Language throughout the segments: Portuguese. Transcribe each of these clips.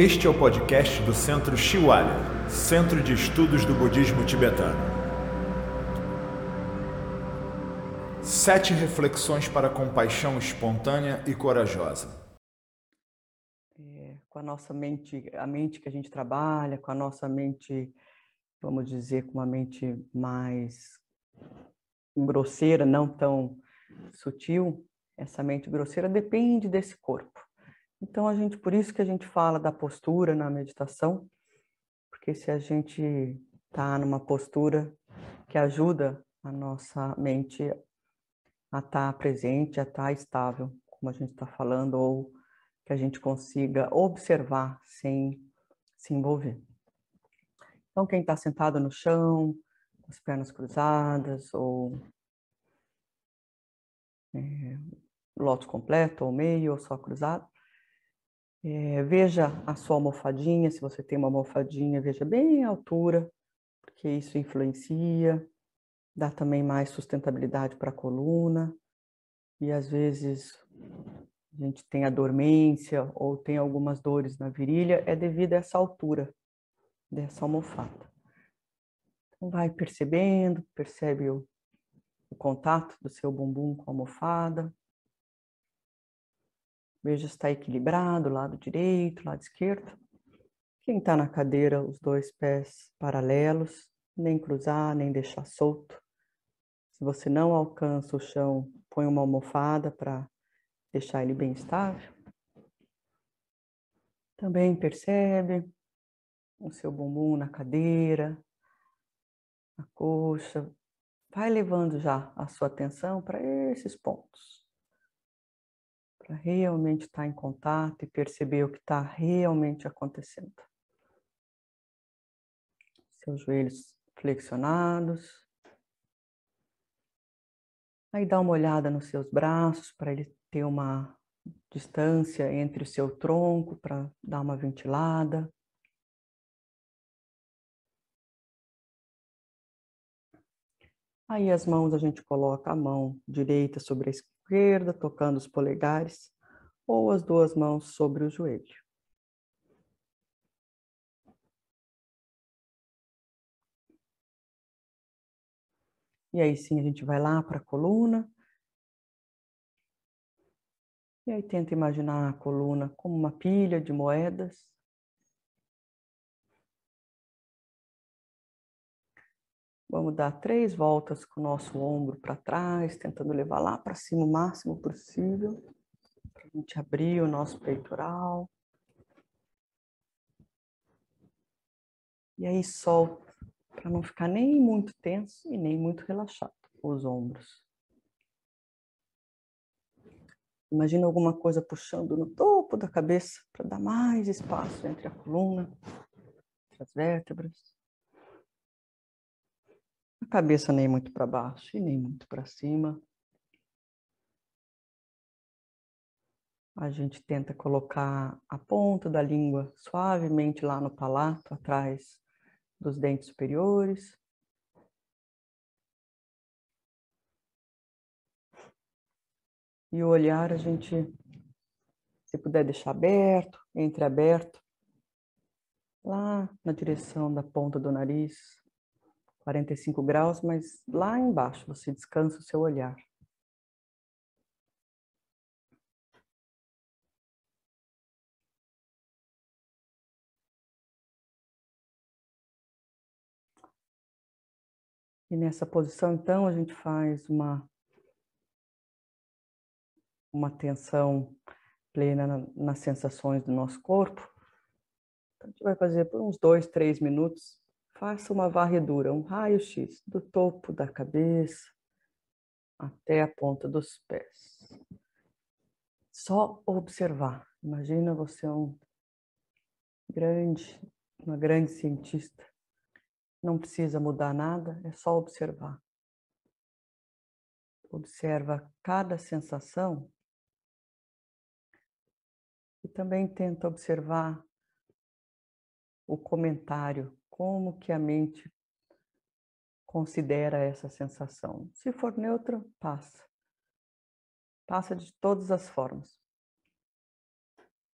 Este é o podcast do Centro Shiwalya, Centro de Estudos do Budismo Tibetano. Sete reflexões para compaixão espontânea e corajosa. É, com a nossa mente, a mente que a gente trabalha, com a nossa mente, vamos dizer, com uma mente mais grosseira, não tão sutil, essa mente grosseira depende desse corpo. Então a gente, por isso que a gente fala da postura na meditação, porque se a gente está numa postura que ajuda a nossa mente a estar tá presente, a estar tá estável, como a gente está falando, ou que a gente consiga observar sem se envolver. Então, quem está sentado no chão, com as pernas cruzadas, ou é, lótus completo, ou meio, ou só cruzado, é, veja a sua almofadinha, se você tem uma almofadinha, veja bem a altura, porque isso influencia, dá também mais sustentabilidade para a coluna, e às vezes a gente tem a dormência ou tem algumas dores na virilha, é devido a essa altura dessa almofada. Então vai percebendo, percebe o, o contato do seu bumbum com a almofada, Veja se está equilibrado, lado direito, lado esquerdo. Quem está na cadeira, os dois pés paralelos, nem cruzar, nem deixar solto. Se você não alcança o chão, põe uma almofada para deixar ele bem estável. Também percebe o seu bumbum na cadeira, a coxa. Vai levando já a sua atenção para esses pontos para realmente estar em contato e perceber o que está realmente acontecendo. Seus joelhos flexionados. Aí dá uma olhada nos seus braços para ele ter uma distância entre o seu tronco para dar uma ventilada. Aí as mãos a gente coloca a mão direita sobre a esquerda, tocando os polegares, ou as duas mãos sobre o joelho. E aí sim a gente vai lá para a coluna. E aí tenta imaginar a coluna como uma pilha de moedas. Vamos dar três voltas com o nosso ombro para trás, tentando levar lá para cima o máximo possível, para a gente abrir o nosso peitoral. E aí solta, para não ficar nem muito tenso e nem muito relaxado os ombros. Imagina alguma coisa puxando no topo da cabeça para dar mais espaço entre a coluna, entre as vértebras cabeça nem muito para baixo e nem muito para cima. A gente tenta colocar a ponta da língua suavemente lá no palato, atrás dos dentes superiores. E o olhar a gente, se puder deixar aberto, entreaberto, lá na direção da ponta do nariz. 45 graus, mas lá embaixo você descansa o seu olhar. E nessa posição, então, a gente faz uma, uma atenção plena na, nas sensações do nosso corpo. Então, a gente vai fazer por uns dois, três minutos Faça uma varredura, um raio-x do topo da cabeça até a ponta dos pés. Só observar. Imagina você um grande, uma grande cientista. Não precisa mudar nada, é só observar. Observa cada sensação e também tenta observar o comentário como que a mente considera essa sensação. Se for neutra, passa. Passa de todas as formas.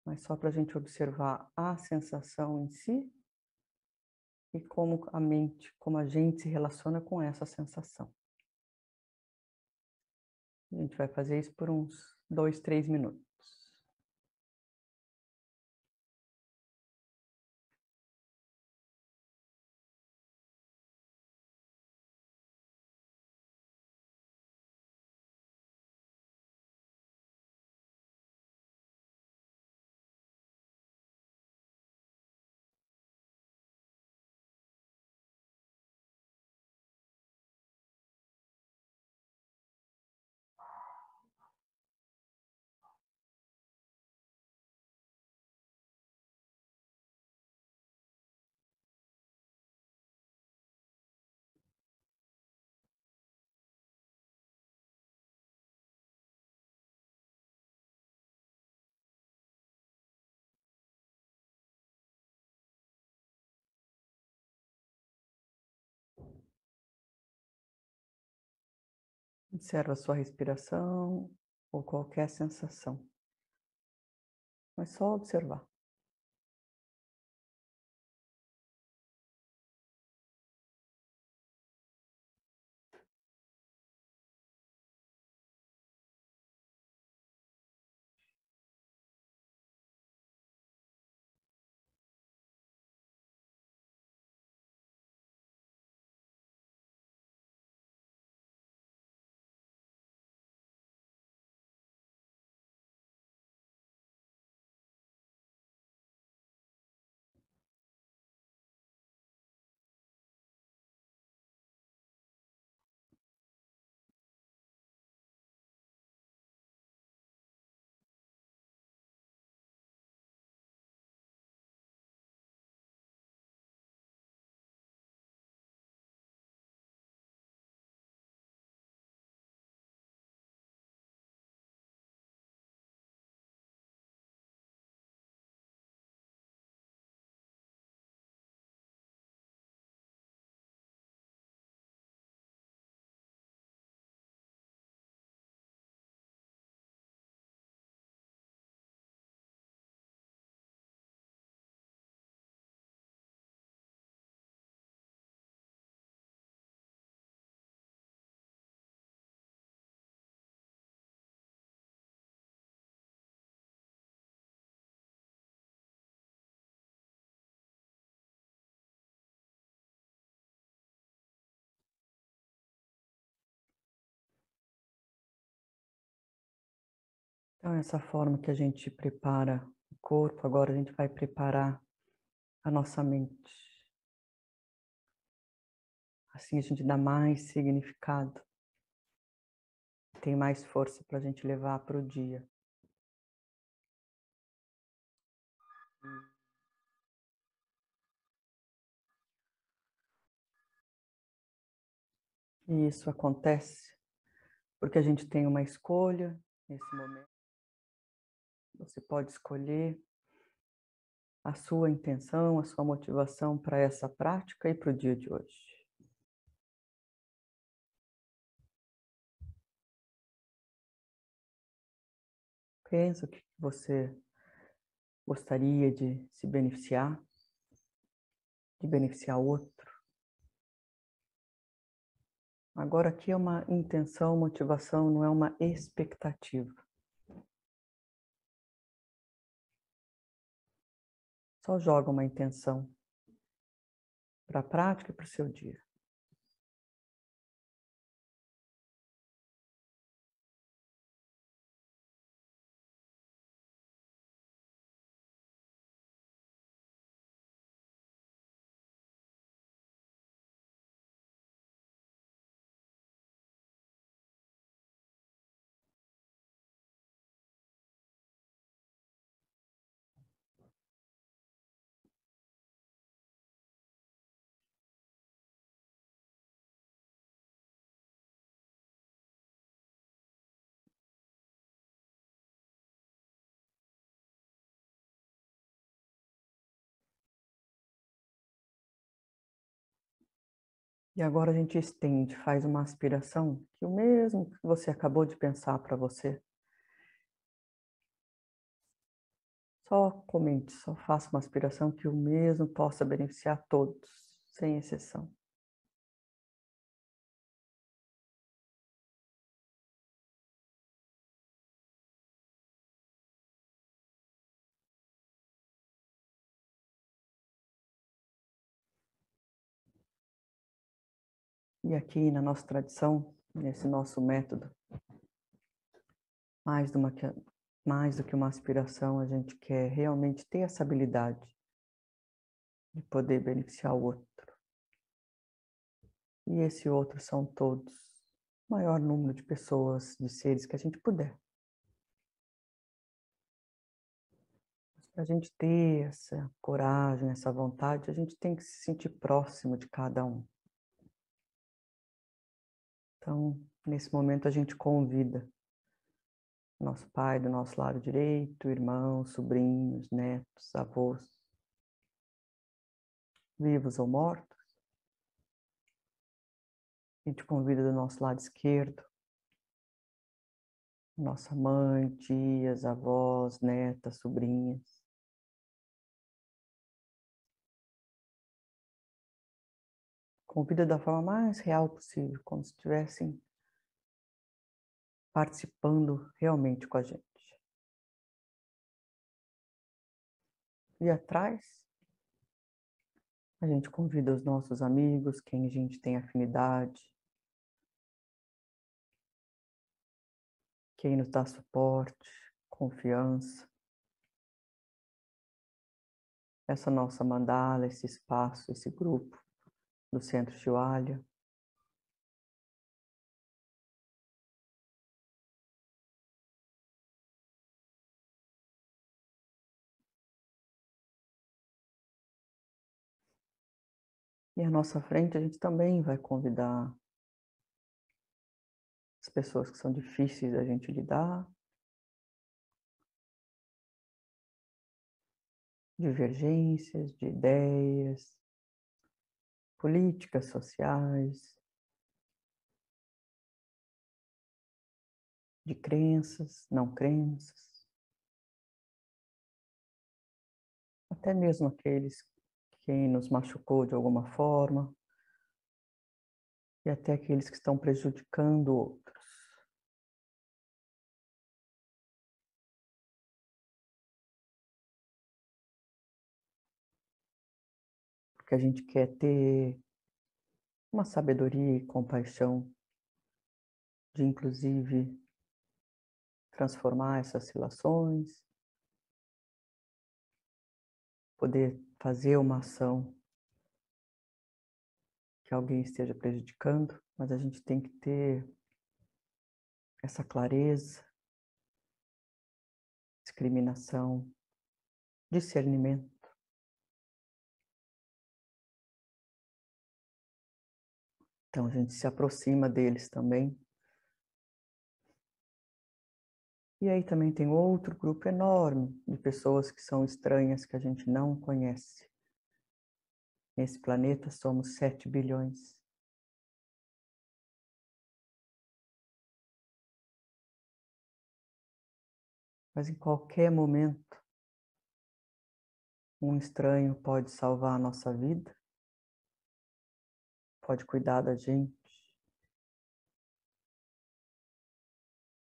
mas só para a gente observar a sensação em si e como a mente, como a gente se relaciona com essa sensação. A gente vai fazer isso por uns dois, três minutos. Observa a sua respiração ou qualquer sensação. Mas só observar. Então, essa forma que a gente prepara o corpo, agora a gente vai preparar a nossa mente. Assim a gente dá mais significado, tem mais força para a gente levar para o dia. E isso acontece porque a gente tem uma escolha nesse momento. Você pode escolher a sua intenção, a sua motivação para essa prática e para o dia de hoje. Pensa o que você gostaria de se beneficiar, de beneficiar outro. Agora aqui é uma intenção, motivação, não é uma expectativa. Só joga uma intenção para a prática e para o seu dia. E agora a gente estende, faz uma aspiração, que o mesmo que você acabou de pensar para você, Só comente, só faça uma aspiração que o mesmo possa beneficiar todos, sem exceção. E aqui na nossa tradição, nesse nosso método, mais, uma, mais do que uma aspiração, a gente quer realmente ter essa habilidade de poder beneficiar o outro. E esse outro são todos, o maior número de pessoas, de seres que a gente puder. Para a gente ter essa coragem, essa vontade, a gente tem que se sentir próximo de cada um. Então, nesse momento, a gente convida nosso pai do nosso lado direito, irmãos, sobrinhos, netos, avós, vivos ou mortos. A gente convida do nosso lado esquerdo, nossa mãe, tias, avós, netas, sobrinhas. Convida da forma mais real possível, como se estivessem participando realmente com a gente. E atrás, a gente convida os nossos amigos, quem a gente tem afinidade, quem nos dá suporte, confiança. Essa nossa mandala, esse espaço, esse grupo do Centro Chihualha. E à nossa frente a gente também vai convidar as pessoas que são difíceis da gente lidar, divergências de ideias, políticas sociais, de crenças, não crenças, até mesmo aqueles quem nos machucou de alguma forma. E até aqueles que estão prejudicando outros. Porque a gente quer ter uma sabedoria e compaixão de, inclusive, transformar essas relações, poder fazer uma ação que alguém esteja prejudicando, mas a gente tem que ter essa clareza, discriminação, discernimento. Então a gente se aproxima deles também. E aí também tem outro grupo enorme de pessoas que são estranhas, que a gente não conhece. Nesse planeta somos 7 bilhões. Mas em qualquer momento, um estranho pode salvar a nossa vida, pode cuidar da gente,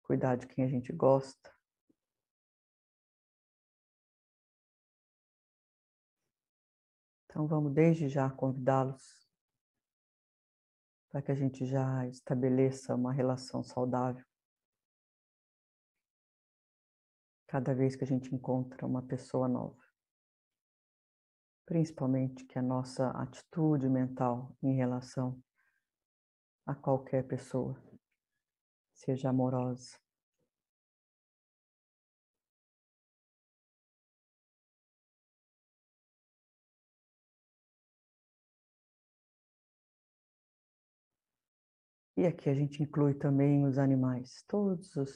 cuidar de quem a gente gosta. Então vamos desde já convidá-los para que a gente já estabeleça uma relação saudável. Cada vez que a gente encontra uma pessoa nova. Principalmente que a nossa atitude mental em relação a qualquer pessoa seja amorosa. E aqui a gente inclui também os animais, todos os,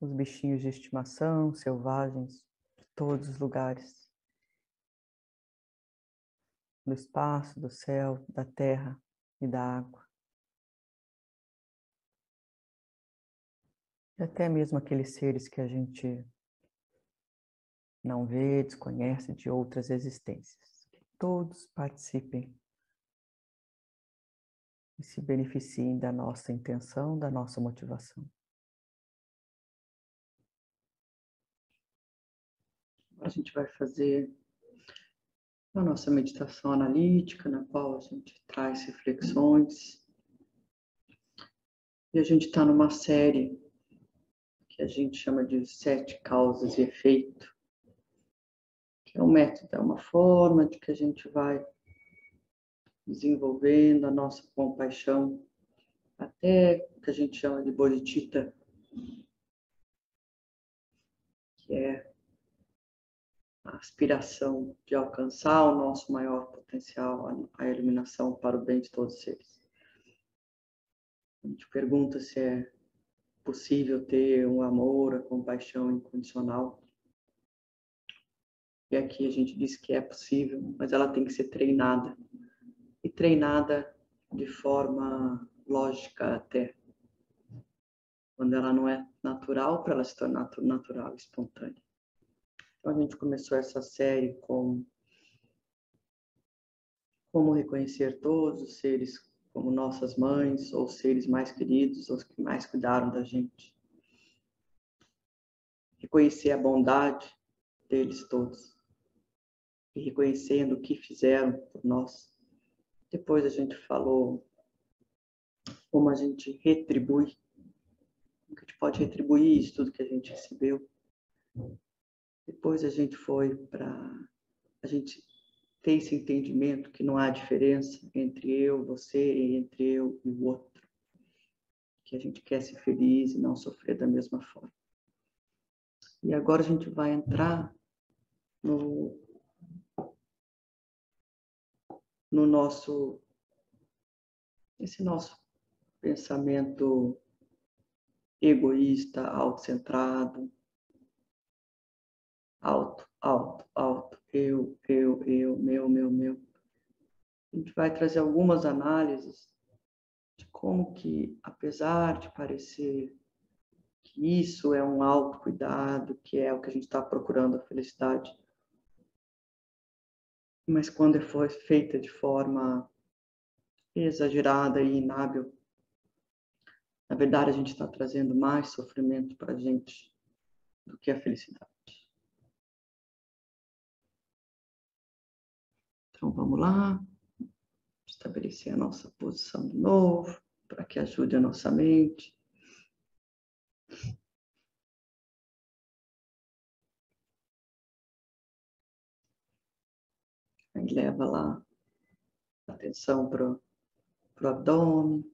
os bichinhos de estimação, selvagens, de todos os lugares. Do espaço, do céu, da terra e da água. E até mesmo aqueles seres que a gente não vê, desconhece de outras existências. Que todos participem e se beneficiem da nossa intenção, da nossa motivação. A gente vai fazer a nossa meditação analítica, na qual a gente traz reflexões. E a gente está numa série que a gente chama de sete causas e efeito, que é um método, é uma forma de que a gente vai desenvolvendo a nossa compaixão até o que a gente chama de bodhicitta, que é aspiração de alcançar o nosso maior potencial, a iluminação para o bem de todos os seres. A gente pergunta se é possível ter um amor, a compaixão incondicional. E aqui a gente diz que é possível, mas ela tem que ser treinada. E treinada de forma lógica até. Quando ela não é natural, para ela se tornar natural, espontânea. Então a gente começou essa série com como reconhecer todos os seres como nossas mães ou seres mais queridos, os que mais cuidaram da gente. Reconhecer a bondade deles todos e reconhecendo o que fizeram por nós. Depois a gente falou como a gente retribui, como a gente pode retribuir isso tudo que a gente recebeu. Depois a gente foi para. A gente ter esse entendimento que não há diferença entre eu, você e entre eu e o outro. Que a gente quer ser feliz e não sofrer da mesma forma. E agora a gente vai entrar no, no nosso esse nosso pensamento egoísta, autocentrado, alto, alto, alto, eu, eu, eu, meu, meu, meu. A gente vai trazer algumas análises de como que, apesar de parecer que isso é um autocuidado, que é o que a gente está procurando, a felicidade, mas quando é feita de forma exagerada e inábil, na verdade a gente está trazendo mais sofrimento para a gente do que a felicidade. Então vamos lá, estabelecer a nossa posição de novo, para que ajude a nossa mente. Aí leva lá a atenção para o abdômen.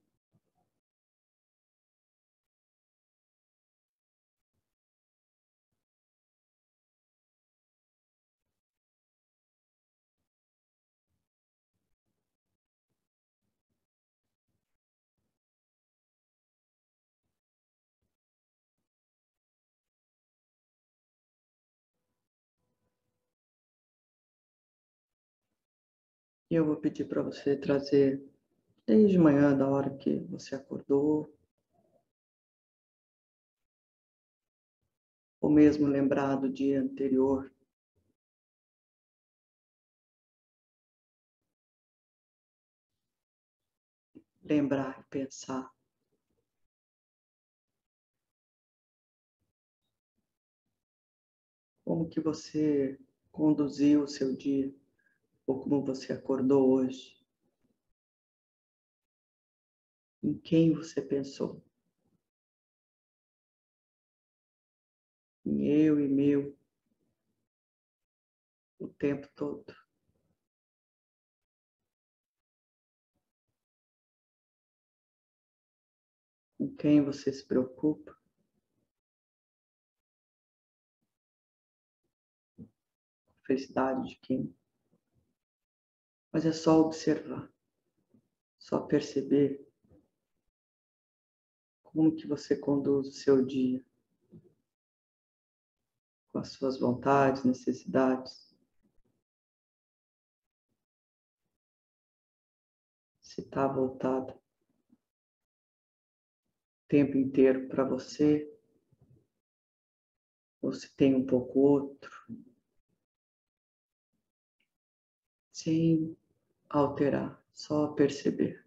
E eu vou pedir para você trazer desde manhã, da hora que você acordou, ou mesmo lembrar do dia anterior. Lembrar e pensar. Como que você conduziu o seu dia? Ou como você acordou hoje? Em quem você pensou? Em eu e meu o tempo todo. Com quem você se preocupa? Felicidade de quem? Mas é só observar, só perceber como que você conduz o seu dia, com as suas vontades, necessidades. Se está voltado o tempo inteiro para você, ou se tem um pouco outro, sem alterar, só perceber.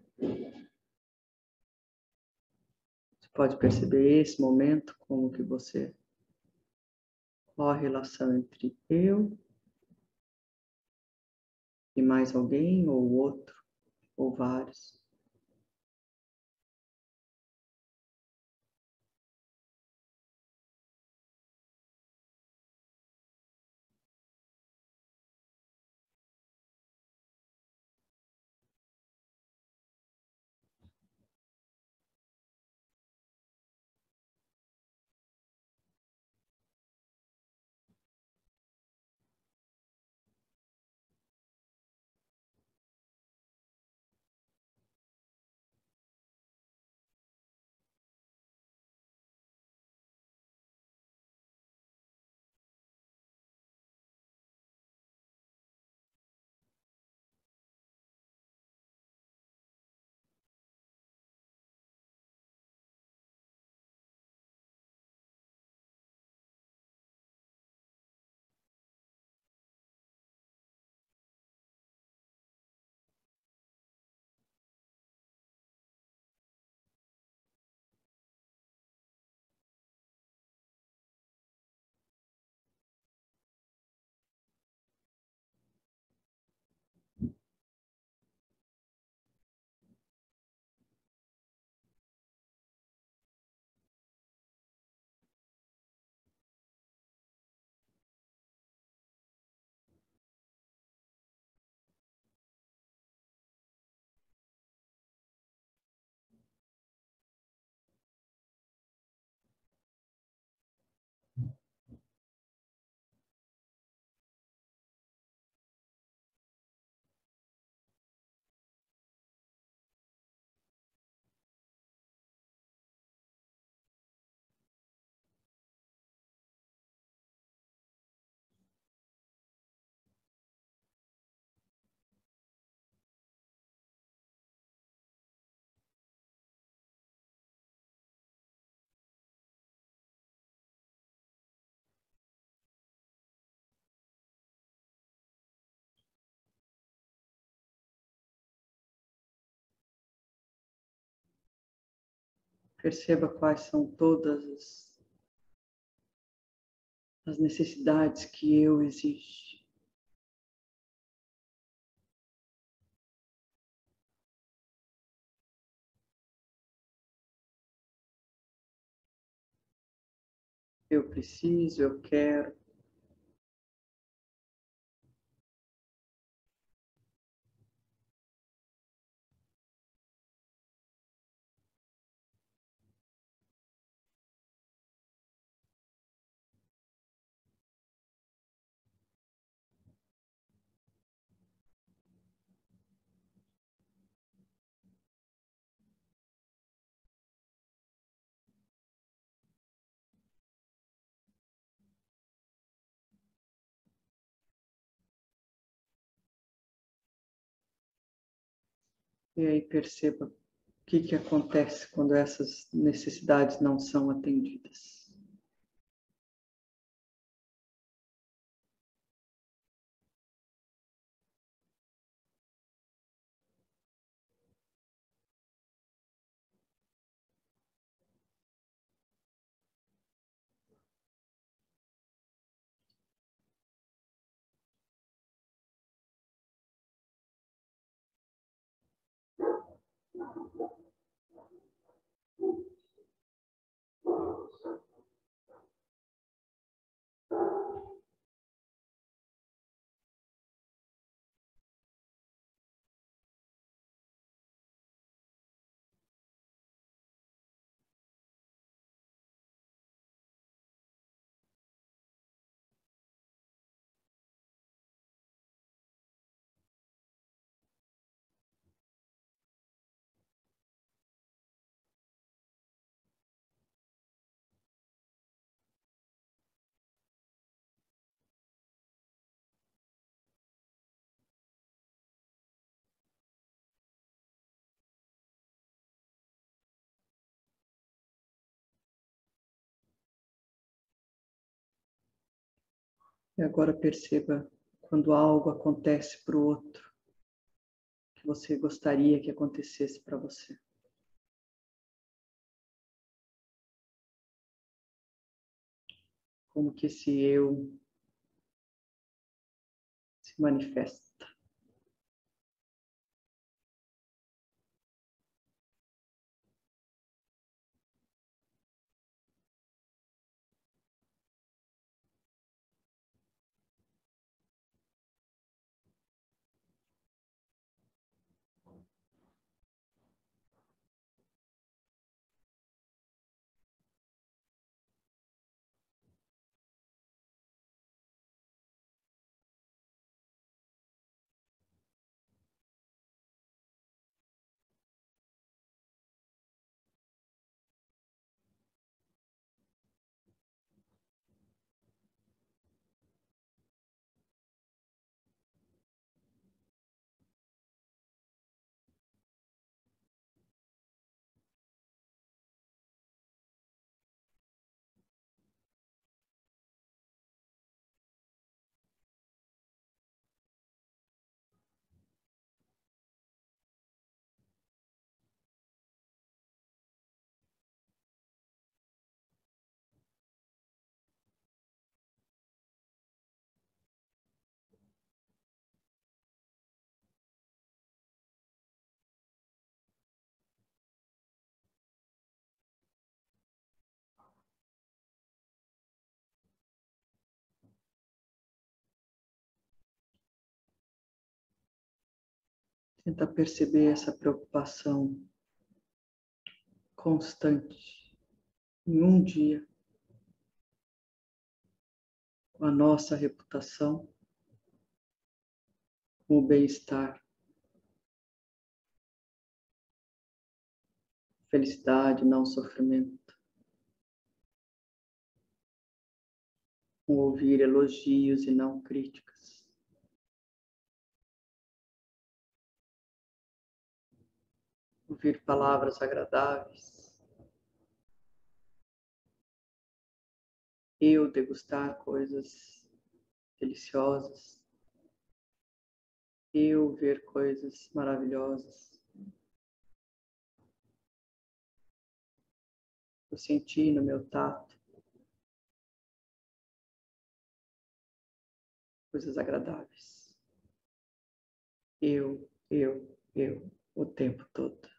Você pode perceber esse momento como que você qual a relação entre eu e mais alguém ou outro ou vários. Perceba quais são todas as, as necessidades que eu exige. Eu preciso, eu quero. E aí perceba o que, que acontece quando essas necessidades não são atendidas. E agora perceba quando algo acontece para o outro que você gostaria que acontecesse para você. Como que esse eu se manifesta. Tenta perceber essa preocupação constante em um dia com a nossa reputação, com o bem-estar, felicidade, não sofrimento, com ouvir elogios e não críticas. Ouvir palavras agradáveis, eu degustar coisas deliciosas, eu ver coisas maravilhosas, eu sentir no meu tato coisas agradáveis. Eu, eu, eu, o tempo todo.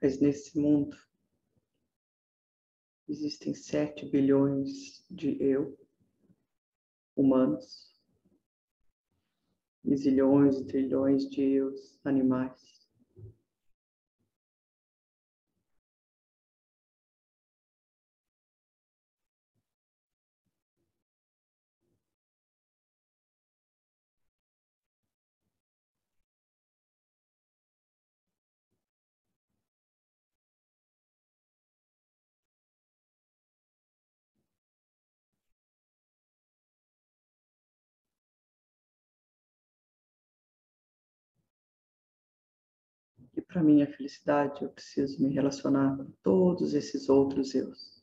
Mas nesse mundo existem sete bilhões de eu humanos e zilhões e trilhões de eus animais. Para minha felicidade, eu preciso me relacionar com todos esses outros eus.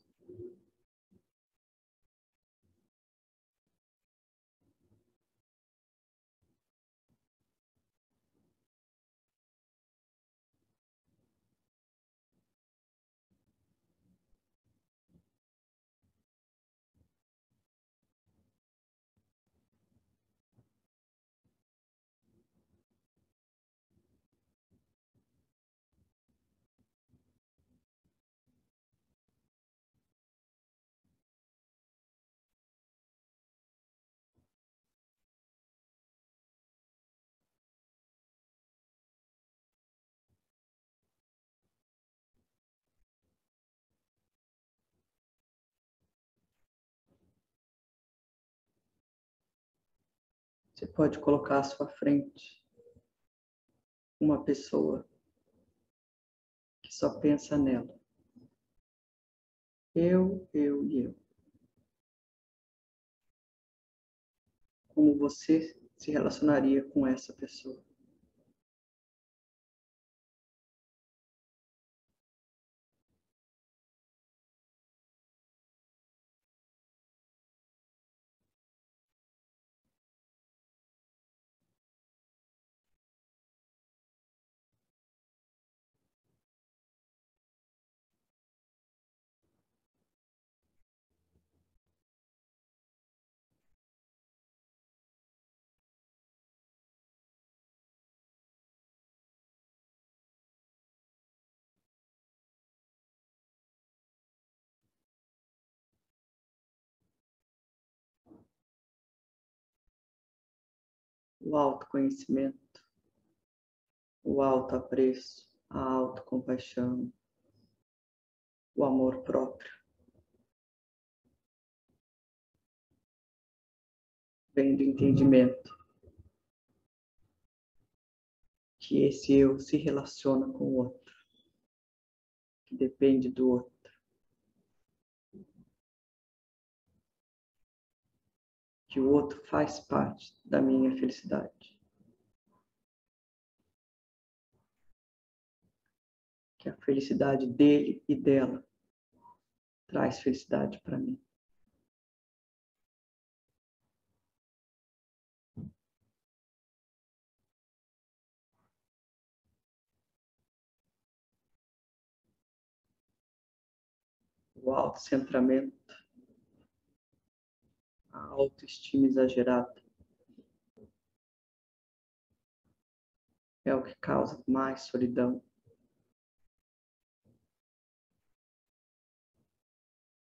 Você pode colocar à sua frente uma pessoa que só pensa nela. Eu, eu e eu. Como você se relacionaria com essa pessoa? O autoconhecimento, o autoapreço, a autocompaixão, o amor próprio. Vem do entendimento que esse eu se relaciona com o outro, que depende do outro. Que o outro faz parte da minha felicidade. Que a felicidade dele e dela traz felicidade para mim. O autocentramento a autoestima exagerada. É o que causa mais solidão.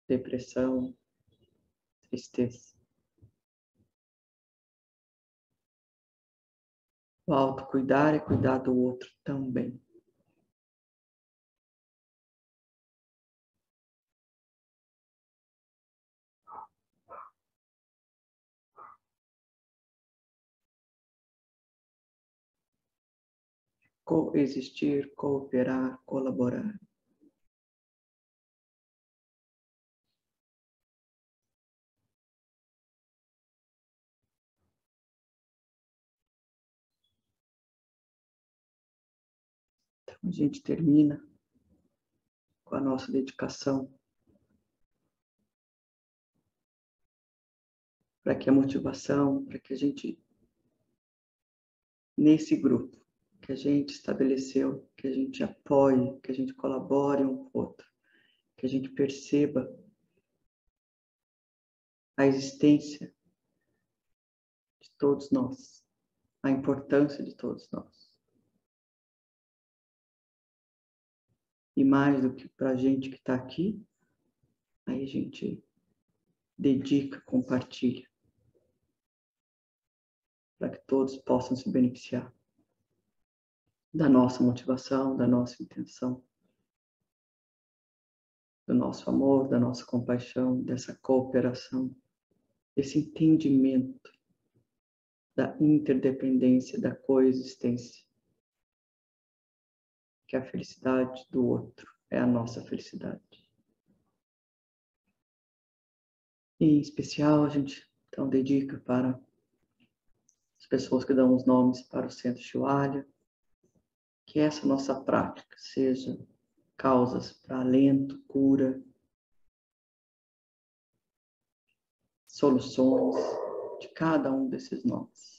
Depressão, tristeza. O autocuidar é cuidar do outro também. Coexistir, cooperar, colaborar. Então, a gente termina com a nossa dedicação para que a motivação, para que a gente, nesse grupo, que a gente estabeleceu, que a gente apoie, que a gente colabore um com o outro, que a gente perceba a existência de todos nós, a importância de todos nós. E mais do que para a gente que está aqui, aí a gente dedica, compartilha, para que todos possam se beneficiar da nossa motivação, da nossa intenção, do nosso amor, da nossa compaixão, dessa cooperação, desse entendimento da interdependência, da coexistência. Que a felicidade do outro é a nossa felicidade. E, em especial, a gente então dedica para as pessoas que dão os nomes para o Centro Chihuahua, que essa nossa prática seja causas para alento, cura, soluções de cada um desses nós.